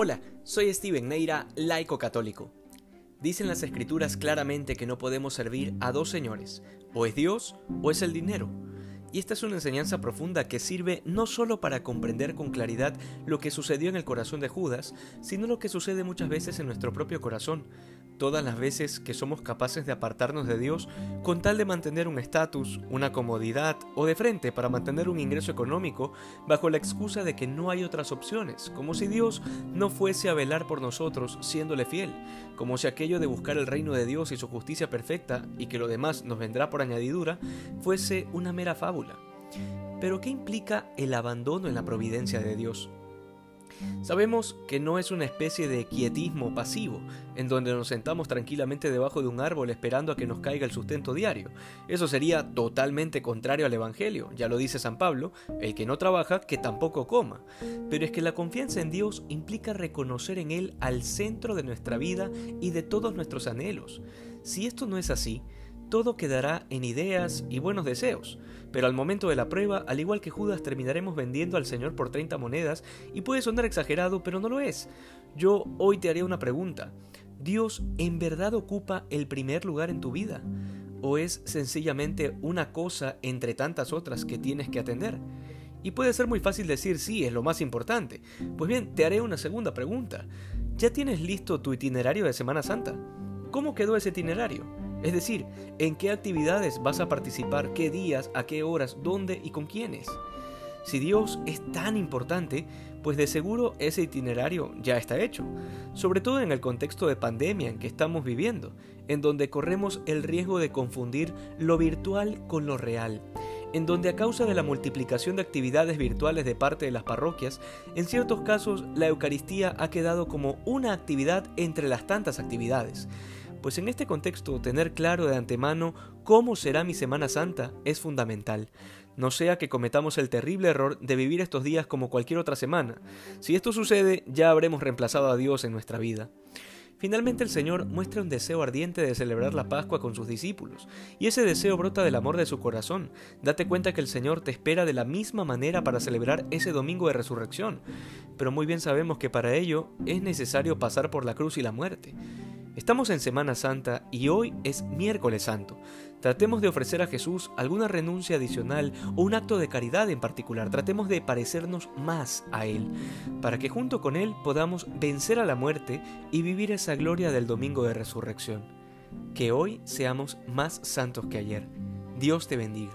Hola, soy Steven Neira, laico católico. Dicen las escrituras claramente que no podemos servir a dos señores, o es Dios o es el dinero. Y esta es una enseñanza profunda que sirve no solo para comprender con claridad lo que sucedió en el corazón de Judas, sino lo que sucede muchas veces en nuestro propio corazón, todas las veces que somos capaces de apartarnos de Dios con tal de mantener un estatus, una comodidad o de frente para mantener un ingreso económico bajo la excusa de que no hay otras opciones, como si Dios no fuese a velar por nosotros siéndole fiel, como si aquello de buscar el reino de Dios y su justicia perfecta y que lo demás nos vendrá por añadidura fuese una mera fábula. Pero ¿qué implica el abandono en la providencia de Dios? Sabemos que no es una especie de quietismo pasivo, en donde nos sentamos tranquilamente debajo de un árbol esperando a que nos caiga el sustento diario. Eso sería totalmente contrario al Evangelio, ya lo dice San Pablo, el que no trabaja, que tampoco coma. Pero es que la confianza en Dios implica reconocer en Él al centro de nuestra vida y de todos nuestros anhelos. Si esto no es así, todo quedará en ideas y buenos deseos, pero al momento de la prueba, al igual que Judas, terminaremos vendiendo al Señor por 30 monedas y puede sonar exagerado, pero no lo es. Yo hoy te haré una pregunta. ¿Dios en verdad ocupa el primer lugar en tu vida? ¿O es sencillamente una cosa entre tantas otras que tienes que atender? Y puede ser muy fácil decir sí, es lo más importante. Pues bien, te haré una segunda pregunta. ¿Ya tienes listo tu itinerario de Semana Santa? ¿Cómo quedó ese itinerario? Es decir, en qué actividades vas a participar, qué días, a qué horas, dónde y con quiénes. Si Dios es tan importante, pues de seguro ese itinerario ya está hecho, sobre todo en el contexto de pandemia en que estamos viviendo, en donde corremos el riesgo de confundir lo virtual con lo real, en donde a causa de la multiplicación de actividades virtuales de parte de las parroquias, en ciertos casos la Eucaristía ha quedado como una actividad entre las tantas actividades, pues en este contexto tener claro de antemano cómo será mi Semana Santa es fundamental. No sea que cometamos el terrible error de vivir estos días como cualquier otra semana. Si esto sucede, ya habremos reemplazado a Dios en nuestra vida. Finalmente el Señor muestra un deseo ardiente de celebrar la Pascua con sus discípulos, y ese deseo brota del amor de su corazón. Date cuenta que el Señor te espera de la misma manera para celebrar ese domingo de resurrección, pero muy bien sabemos que para ello es necesario pasar por la cruz y la muerte. Estamos en Semana Santa y hoy es miércoles santo. Tratemos de ofrecer a Jesús alguna renuncia adicional o un acto de caridad en particular. Tratemos de parecernos más a Él, para que junto con Él podamos vencer a la muerte y vivir esa gloria del domingo de resurrección. Que hoy seamos más santos que ayer. Dios te bendiga.